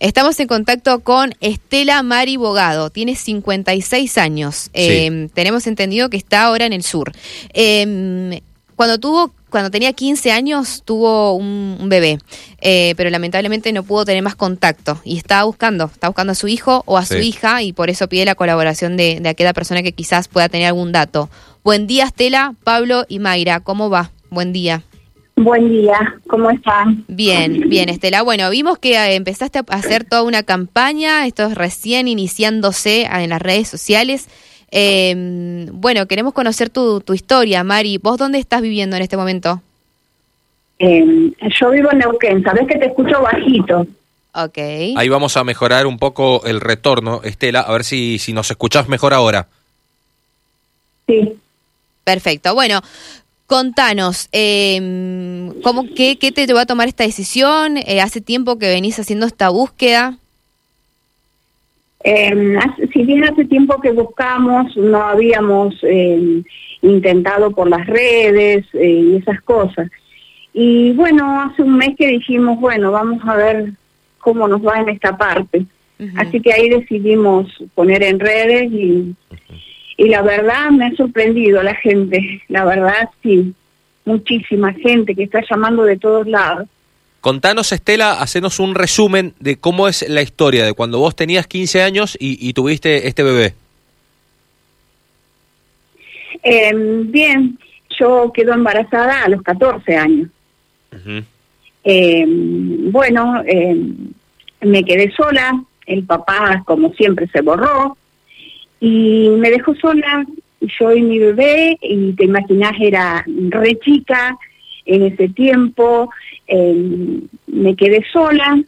Estamos en contacto con Estela Mari Bogado, tiene 56 años. Eh, tenemos entendido que está ahora en el sur. Eh, cuando tuvo, cuando tenía 15 años, tuvo un, bebé, eh, pero lamentablemente no pudo tener más contacto y estaba buscando, está buscando a su hijo o a su hija y por eso pide la colaboración de, de aquella persona que quizás pueda tener algún dato. Buen día, Estela, Pablo y Mayra, ¿cómo va? Buen día. Buen día, ¿cómo están? Bien, bien, Estela. Bueno, vimos que eh, empezaste a hacer toda una campaña, esto es recién iniciándose en las redes sociales. Eh, bueno, queremos conocer tu, tu historia, Mari. ¿Vos dónde estás viviendo en este momento? Eh, yo vivo en Neuquén, sabes que te escucho bajito. Ok. Ahí vamos a mejorar un poco el retorno, Estela, a ver si, si nos escuchás mejor ahora. Sí. Perfecto. Bueno, Contanos, eh, ¿cómo, qué, qué, te llevó a tomar esta decisión? Eh, ¿Hace tiempo que venís haciendo esta búsqueda? Eh, si bien hace tiempo que buscamos, no habíamos eh, intentado por las redes eh, y esas cosas. Y bueno, hace un mes que dijimos, bueno, vamos a ver cómo nos va en esta parte. Así que ahí decidimos poner en redes y y la verdad me ha sorprendido la gente, la verdad sí, muchísima gente que está llamando de todos lados. Contanos, Estela, hacenos un resumen de cómo es la historia de cuando vos tenías 15 años y, tuviste este bebé. Em, bien, yo quedo embarazada a los 14 años. Em, bueno, em, me quedé sola, el papá como siempre se borró, y me dejó sola, yo y mi bebé, y te imaginas, era re chica en ese tiempo, em, me quedé sola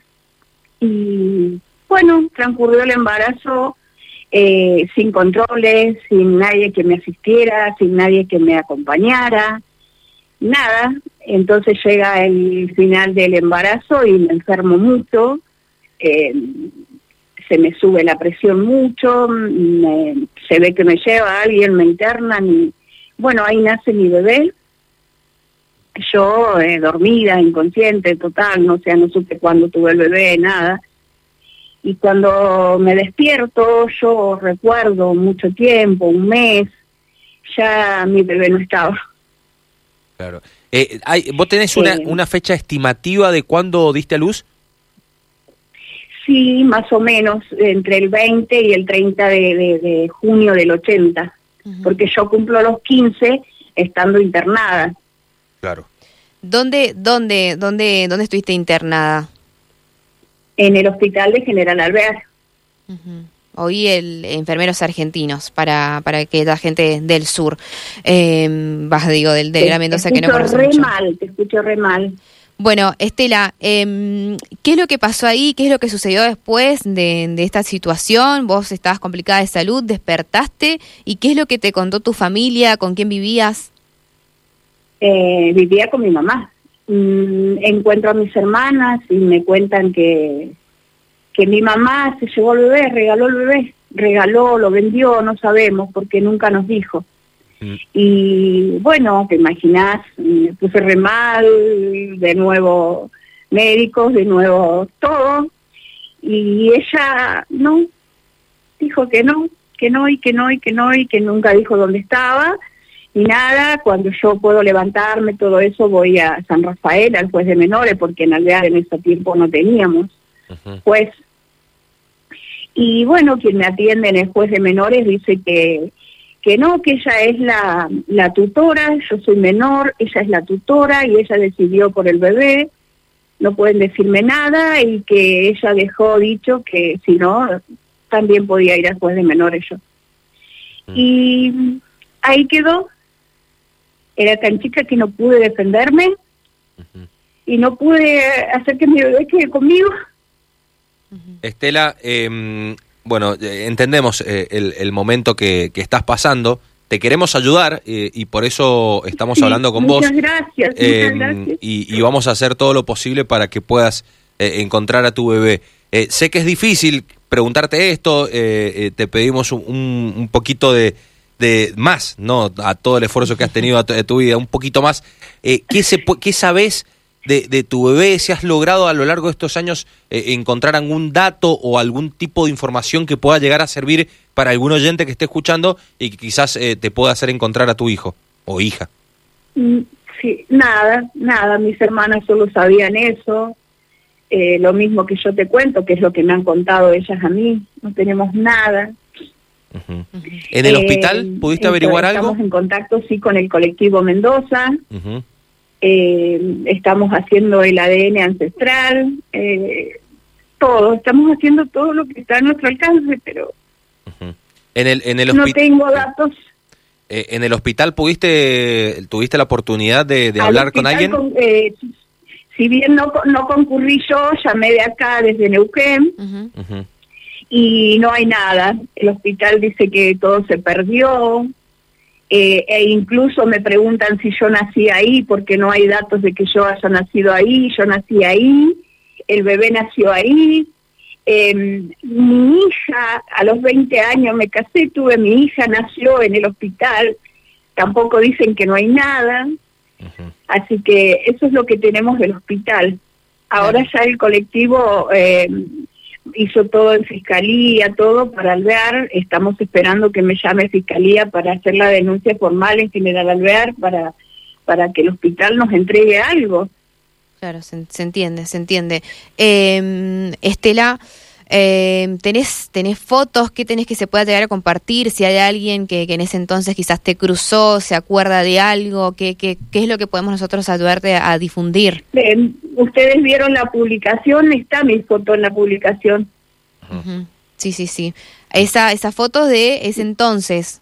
y bueno, transcurrió el embarazo eh, sin controles, sin nadie que me asistiera, sin nadie que me acompañara, nada. Entonces llega el final del embarazo y me enfermo mucho. Eh, se me sube la presión mucho, se ve que me lleva alguien, me internan y bueno, ahí nace mi bebé. Yo eh, dormida, inconsciente, total, no sé, no supe cuándo tuve el bebé, nada. Y cuando me despierto, yo recuerdo mucho tiempo, un mes, ya mi bebé no estaba. Claro. Eh, hay, ¿Vos tenés una, una fecha estimativa de cuándo diste a luz? Sí, más o menos entre el 20 y el 30 de, junio del 80, porque yo cumplo los 15 estando internada. Claro. ¿Dónde, dónde, dónde, dónde estuviste internada? En el hospital de General Alvear. Oí el enfermeros argentinos para para que la gente del sur, eh, vas digo del de la Mendoza que no conoce re mal, te escucho re mal. Bueno, Estela, eh, ¿qué es lo que pasó ahí? ¿Qué es lo que sucedió después de, esta situación? Vos estabas complicada de salud, despertaste, ¿y qué es lo que te contó tu familia? ¿Con quién vivías? Eh, vivía con mi mamá. Mm, encuentro a mis hermanas y me cuentan que, que mi mamá se llevó el bebé, regaló el bebé, regaló, lo vendió, no sabemos, porque nunca nos dijo. Mm. Y bueno, te imaginas, me puse re mal, de nuevo médicos, de nuevo todo. Y ella no, dijo que no, que no y que no y que no y que nunca dijo dónde estaba. Y nada, cuando yo puedo levantarme, todo eso, voy a San Rafael, al juez de menores, porque en Alvear en ese tiempo no teníamos juez. Y bueno, quien me atiende en el juez de menores dice que que no, que ella es la, la tutora, yo soy menor, ella es la tutora y ella decidió por el bebé, no pueden decirme nada y que ella dejó dicho que si no, también podía ir al juez de menores yo. Mm. Y ahí quedó, era tan chica que no pude defenderme y no pude hacer que mi bebé quede conmigo. Estela, eh, bueno, eh, entendemos eh, el, momento que, estás pasando. Te queremos ayudar eh, y por eso estamos hablando con muchas vos. Gracias, muchas gracias. Y, vamos a hacer todo lo posible para que puedas encontrar a tu bebé. sé que es difícil preguntarte esto, te pedimos un, un poquito de, de, más, ¿no? A todo el esfuerzo que has tenido a tu, vida, un poquito más. ¿qué, se, ¿Qué sabes de, de, tu bebé, si has logrado a lo largo de estos años eh, encontrar algún dato o algún tipo de información que pueda llegar a servir para algún oyente que esté escuchando y que quizás eh, te pueda hacer encontrar a tu hijo o hija. Mm, sí, nada, nada, mis hermanas solo sabían eso, eh, lo mismo que yo te cuento, que es lo que me han contado ellas a mí, no tenemos nada. ¿En el hospital pudiste averiguar algo? Estamos en contacto, sí, con el colectivo Mendoza. Eh, estamos haciendo el ADN ancestral, eh, todo, estamos haciendo todo lo que está a nuestro alcance, pero en el, en el no tengo datos. Eh, ¿En el hospital pudiste, tuviste la oportunidad de, hablar con alguien? si bien no, no concurrí yo, llamé de acá desde Neuquén y no hay nada. El hospital dice que todo se perdió, eh, e incluso me preguntan si yo nací ahí, porque no hay datos de que yo haya nacido ahí, yo nací ahí, el bebé nació ahí. Em, mi hija, a los 20 años me casé, tuve mi hija, nació en el hospital, tampoco dicen que no hay nada, así que eso es lo que tenemos del hospital. Ahora ya el colectivo eh, hizo todo en fiscalía, todo para Alvear. Estamos esperando que me llame fiscalía para hacer la denuncia formal en General Alvear para, para que el hospital nos entregue algo. Claro, se, entiende, se entiende. Eh, Estela, eh, ¿tenés, ¿Tenés fotos? ¿Qué tenés que se pueda llegar a compartir? Si hay alguien que, que en ese entonces quizás te cruzó, se acuerda de algo, ¿qué, qué, qué es lo que podemos nosotros ayudarte a, difundir? Ustedes vieron la publicación, está mi foto en la publicación. Sí, sí, sí. Esa, esa foto de ese entonces.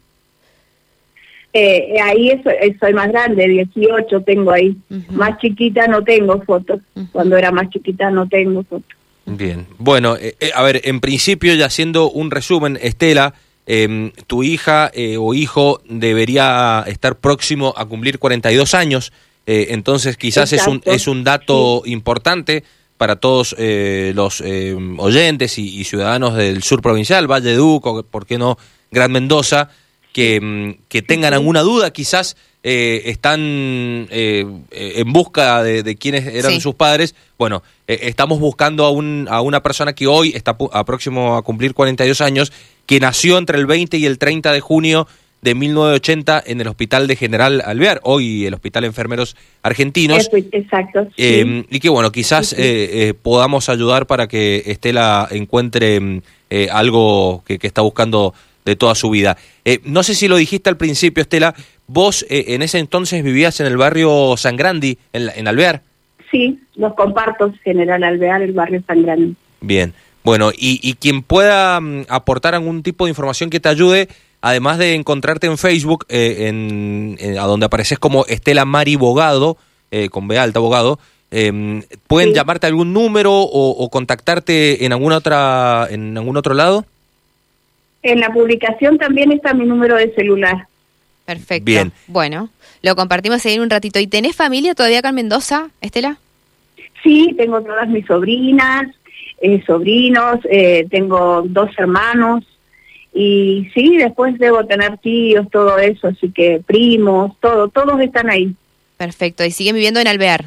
Eh, ahí soy más grande, 18 tengo ahí. Más chiquita no tengo fotos. Cuando era más chiquita no tengo fotos. Bien, bueno, eh, eh, a ver, en principio, ya haciendo un resumen, Estela, em, tu hija eh, o hijo debería estar próximo a cumplir 42 años, entonces quizás es un, es un dato importante para todos los em, oyentes y, ciudadanos del sur provincial, Valle Duco, ¿por qué no Gran Mendoza? que, em, que tengan alguna duda, quizás eh, están eh, en busca de, de quiénes eran sus padres. Bueno, eh, estamos buscando a, un, a una persona que hoy está a próximo a cumplir 42 años, que nació entre el 20 y el 30 de junio de 1980 en el Hospital de General Alvear, hoy el Hospital Enfermeros Argentinos. exacto. y que bueno, quizás podamos ayudar para que Estela encuentre algo que, que, está buscando de toda su vida. no sé si lo dijiste al principio, Estela, Vos eh, en ese entonces vivías en el barrio San Grandi, en, en Alvear. Sí, los comparto, General Alvear, el barrio San Grandi. Bien, bueno, y, y quien pueda mm, aportar algún tipo de información que te ayude, además de encontrarte en Facebook, eh, en, a donde apareces como Estela Mari Bogado, eh, con B alta Bogado, em, ¿pueden llamarte a algún número o, o, contactarte en alguna otra en algún otro lado? En la publicación también está mi número de celular. Perfecto. Bien. Bueno, lo compartimos ahí en un ratito. ¿Y tenés familia todavía acá en Mendoza, Estela? Sí, tengo todas mis sobrinas, eh, sobrinos, eh, tengo dos hermanos y sí, después debo tener tíos, todo eso, así que primos, todo, todos están ahí. Perfecto. ¿Y siguen viviendo en Alvear?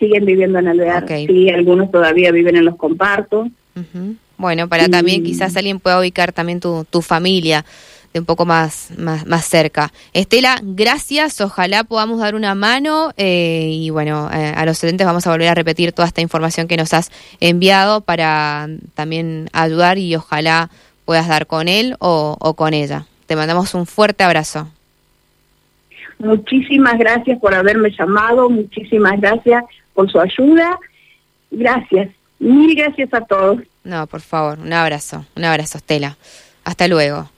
Siguen viviendo en Alvear. Sí, algunos todavía viven en los compartos. Bueno, para también quizás alguien pueda ubicar también tu, tu familia un poco más, más, más cerca. Estela, gracias, ojalá podamos dar una mano eh, y bueno, eh, a los estudiantes vamos a volver a repetir toda esta información que nos has enviado para también ayudar y ojalá puedas dar con él o, o con ella. Te mandamos un fuerte abrazo. Muchísimas gracias por haberme llamado, muchísimas gracias por su ayuda. Gracias, mil gracias a todos. No, por favor, un abrazo, un abrazo, Estela. Hasta luego.